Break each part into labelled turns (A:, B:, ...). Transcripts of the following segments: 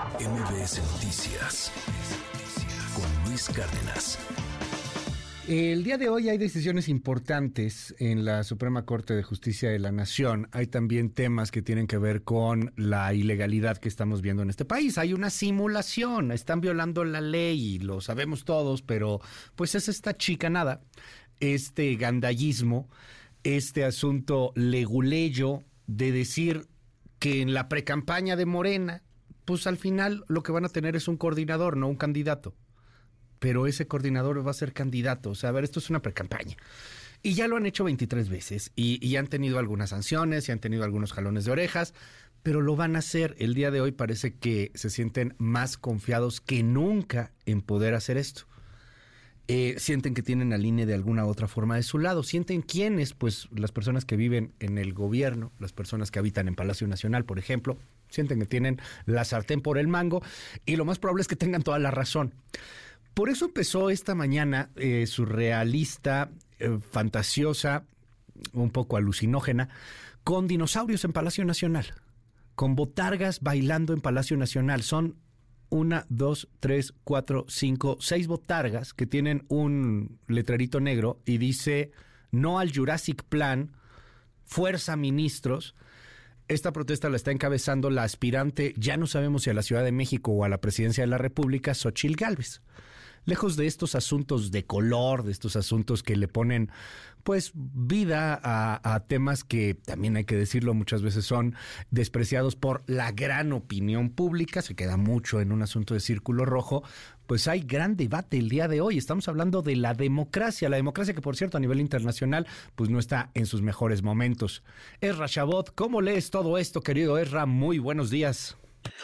A: MBS Noticias con Luis Cárdenas.
B: El día de hoy hay decisiones importantes en la Suprema Corte de Justicia de la Nación. Hay también temas que tienen que ver con la ilegalidad que estamos viendo en este país. Hay una simulación, están violando la ley, lo sabemos todos, pero pues es esta chicanada, este gandallismo, este asunto leguleyo de decir que en la precampaña de Morena, pues al final lo que van a tener es un coordinador, no un candidato. Pero ese coordinador va a ser candidato. O sea, a ver, esto es una precampaña. Y ya lo han hecho 23 veces y, han tenido algunas sanciones y han tenido algunos jalones de orejas, pero lo van a hacer. El día de hoy parece que se sienten más confiados que nunca en poder hacer esto. Eh, sienten que tienen al INE de alguna otra forma de su lado. Sienten quiénes, pues las personas que viven en el gobierno, las personas que habitan en Palacio Nacional, por ejemplo, sienten que tienen la sartén por el mango y lo más probable es que tengan toda la razón. Por eso empezó esta mañana eh, surrealista, eh, fantasiosa, un poco alucinógena, con dinosaurios en Palacio Nacional, con botargas bailando en Palacio Nacional. Son una, dos, tres, cuatro, cinco, seis botargas que tienen un letrerito negro y dice no al Jurassic Plan, fuerza ministros. Esta protesta la está encabezando la aspirante, ya no sabemos si a la Ciudad de México o a la presidencia de la República, Xochil Gálvez. Lejos de estos asuntos de color, de estos asuntos que le ponen pues vida a, temas que también hay que decirlo muchas veces son despreciados por la gran opinión pública, se queda mucho en un asunto de círculo rojo, pues hay gran debate el día de hoy. Estamos hablando de la democracia, la democracia que por cierto a nivel internacional pues no está en sus mejores momentos. Esra Chabot, ¿cómo lees todo esto, querido Esra? Muy buenos días.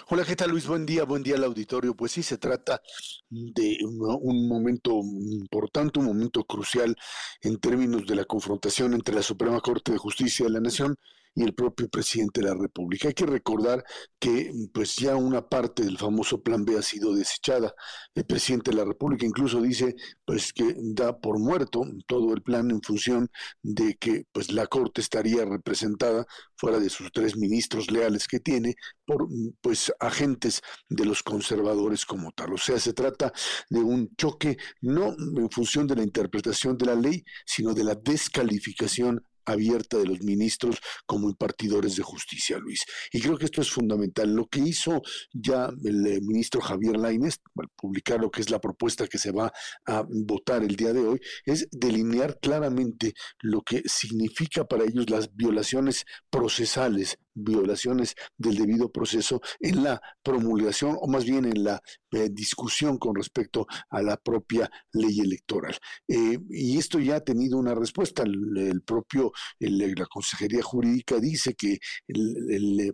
C: Hola, ¿qué tal Luis? Buen día, buen día al auditorio. Pues sí, se trata de un, momento importante, un momento crucial en términos de la confrontación entre la Suprema Corte de Justicia de la Nación y el propio presidente de la República. Hay que recordar que pues ya una parte del famoso plan B ha sido desechada. El presidente de la República incluso dice pues que da por muerto todo el plan en función de que pues la Corte estaría representada fuera de sus tres ministros leales que tiene por pues agentes de los conservadores como tal. O sea, se trata de un choque no en función de la interpretación de la ley, sino de la descalificación abierta de los ministros como impartidores de justicia, Luis. Y creo que esto es fundamental. Lo que hizo ya el eh, ministro Javier Lainez, al publicar lo que es la propuesta que se va a votar el día de hoy, es delinear claramente lo que significa para ellos las violaciones procesales violaciones del debido proceso en la promulgación o más bien en la eh, discusión con respecto a la propia ley electoral. Eh, y esto ya ha tenido una respuesta. El, propio, la Consejería Jurídica dice que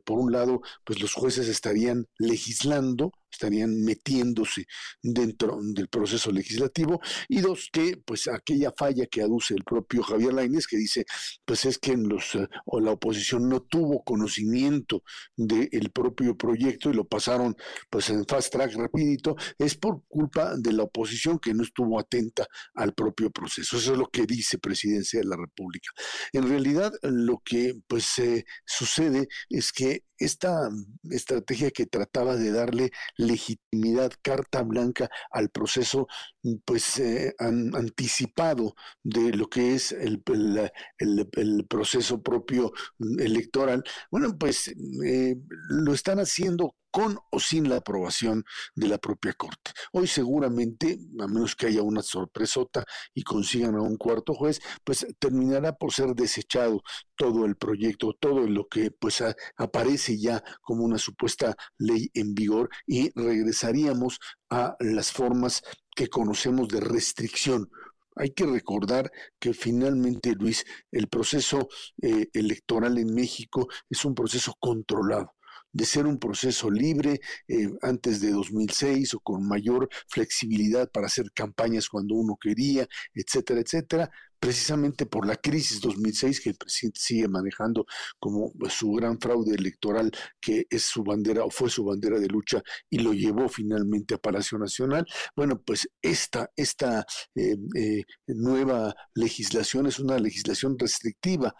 C: por un lado, pues los jueces estarían legislando estarían metiéndose dentro del proceso legislativo. Y dos que pues aquella falla que aduce el propio Javier Lainez que dice pues es que los eh, o la oposición no tuvo conocimiento del propio proyecto y lo pasaron pues en fast track rapidito es por culpa de la oposición que no estuvo atenta al propio proceso. Eso es lo que dice Presidencia de la República. En realidad lo que pues eh, sucede es que esta estrategia que trataba de darle legitimidad, carta blanca al proceso, pues eh, anticipado de lo que es el, el, proceso propio electoral, bueno, pues eh, lo están haciendo con o sin la aprobación de la propia Corte. Hoy seguramente, a menos que haya una sorpresota y consigan a un cuarto juez, pues terminará por ser desechado todo el proyecto, todo lo que pues aparece ya como una supuesta ley en vigor y regresaríamos a las formas que conocemos de restricción hay que recordar que finalmente, Luis, el proceso eh, electoral en México es un proceso controlado de ser un proceso libre eh, antes de 2006 o con mayor flexibilidad para hacer campañas cuando uno quería, etcétera, etcétera, precisamente por la crisis 2006 que el presidente sigue manejando como su gran fraude electoral que es su bandera o fue su bandera de lucha y lo llevó finalmente a Palacio Nacional. Bueno, pues esta, esta eh, eh, nueva legislación es una legislación restrictiva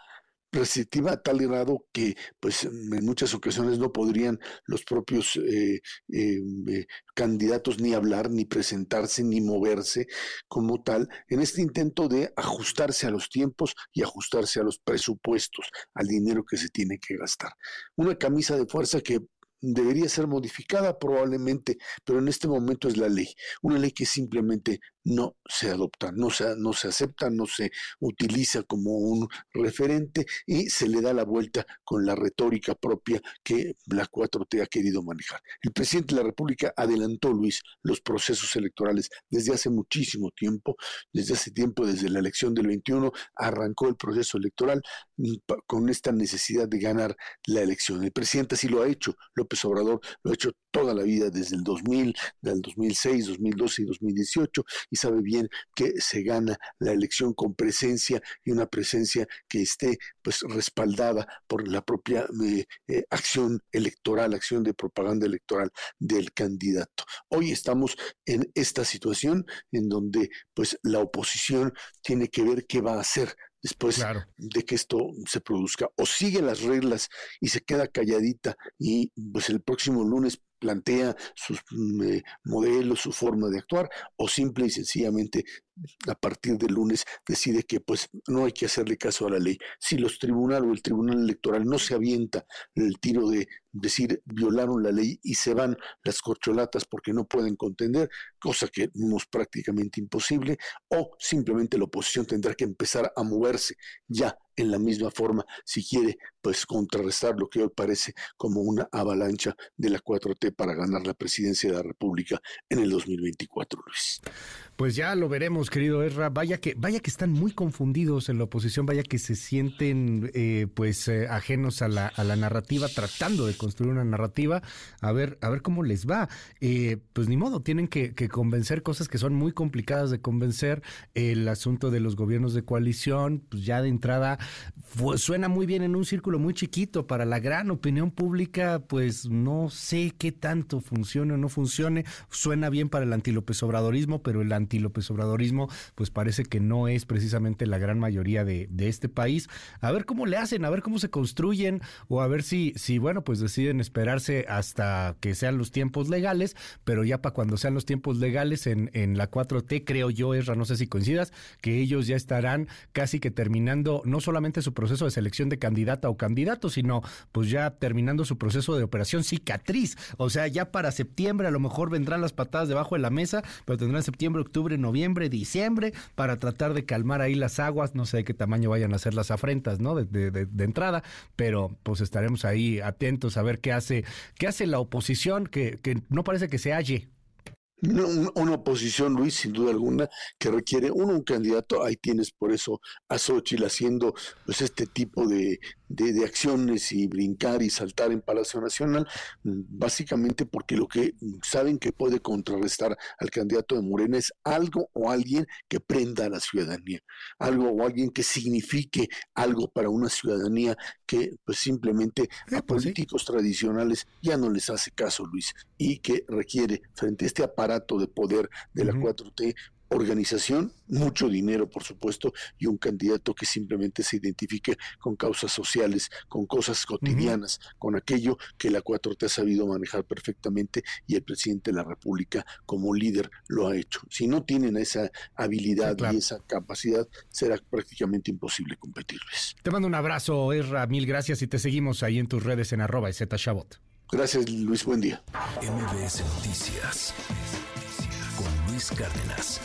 C: restrictiva a tal grado que pues en muchas ocasiones no podrían los propios eh, em, eh, candidatos ni hablar, ni presentarse, ni moverse como tal, en este intento de ajustarse a los tiempos y ajustarse a los presupuestos, al dinero que se tiene que gastar. Una camisa de fuerza que debería ser modificada probablemente, pero en este momento es la ley, una ley que simplemente no se adopta, no se, no se acepta, no se utiliza como un referente y se le da la vuelta con la retórica propia que la 4T ha querido manejar. El presidente de la República adelantó, Luis, los procesos electorales desde hace muchísimo tiempo, desde hace tiempo, desde la elección del 21, arrancó el proceso electoral mm, con esta necesidad de ganar la elección. El presidente así lo ha hecho, López Obrador lo ha hecho toda la vida desde el 2000, del 2006, 2012 y 2018 y sabe bien que se gana la elección con presencia y una presencia que esté pues respaldada por la propia eh, eh, acción electoral, acción de propaganda electoral del candidato. Hoy estamos en esta situación en donde pues la oposición tiene que ver qué va a hacer después de que esto se produzca. O sigue las reglas y se queda calladita y pues el próximo lunes plantea sus mm, eh, modelos, su forma de actuar, o simple y sencillamente a partir del lunes decide que pues no hay que hacerle caso a la ley. Si los tribunales o el tribunal electoral no se avienta el tiro de decir violaron la ley y se van las corcholatas porque no pueden contender, cosa que es prácticamente imposible, o simplemente la oposición tendrá que empezar a moverse ya en la misma forma si quiere pues contrarrestar lo que hoy parece como una avalancha de la 4T para ganar la presidencia de la República en el 2024, Luis.
B: Pues ya lo veremos, querido Erra. Vaya que, vaya que están muy confundidos en la oposición, vaya que se sienten eh, pues eh, ajenos a la, a la narrativa, tratando de construir una narrativa. A ver, a ver cómo les va. Eh, pues ni modo, tienen que, que, convencer cosas que son muy complicadas de convencer. El asunto de los gobiernos de coalición, pues ya de entrada suena muy bien en un círculo muy chiquito. Para la gran opinión pública, pues no sé qué tanto funcione o no funcione. Suena bien para el antilópez obradorismo, pero el anti-López Obradorismo, pues parece que no es precisamente la gran mayoría de, de, este país. A ver cómo le hacen, a ver cómo se construyen, o a ver si, si, bueno, pues deciden esperarse hasta que sean los tiempos legales, pero ya para cuando sean los tiempos legales en, en la 4T, creo yo, Esra, no sé si coincidas, que ellos ya estarán casi que terminando no solamente su proceso de selección de candidata o candidato, sino pues ya terminando su proceso de operación cicatriz. O sea, ya para septiembre a lo mejor vendrán las patadas debajo de la mesa, pero tendrán septiembre, octubre, noviembre, diciembre, para tratar de calmar ahí las aguas. No sé de qué tamaño vayan a ser las afrentas, ¿no? De, de, entrada, pero pues estaremos ahí atentos a ver qué hace, qué hace la oposición, que, que no parece que se halle
C: una oposición, Luis, sin duda alguna, que requiere uno, un candidato, ahí tienes por eso a Xochitl haciendo pues este tipo de, de, acciones y brincar y saltar en Palacio Nacional, mm, básicamente porque lo que saben que puede contrarrestar al candidato de Morena es algo o alguien que prenda a la ciudadanía, algo o alguien que signifique algo para una ciudadanía que pues simplemente a pues políticos tradicionales ya no les hace caso, Luis, y que requiere frente a este aparato de poder de la 4T organización, mucho dinero, por supuesto, y un candidato que simplemente se identifique con causas sociales, con cosas cotidianas, con aquello que la 4T ha sabido manejar perfectamente y el presidente de la República como líder lo ha hecho. Si no tienen esa habilidad y esa capacidad, será prácticamente imposible competirles.
B: Te mando un abrazo, Erra, mil gracias y te seguimos ahí en tus redes en arroba Shabot.
C: Gracias, Luis, buen día.
A: MBS Noticias con Luis Cárdenas.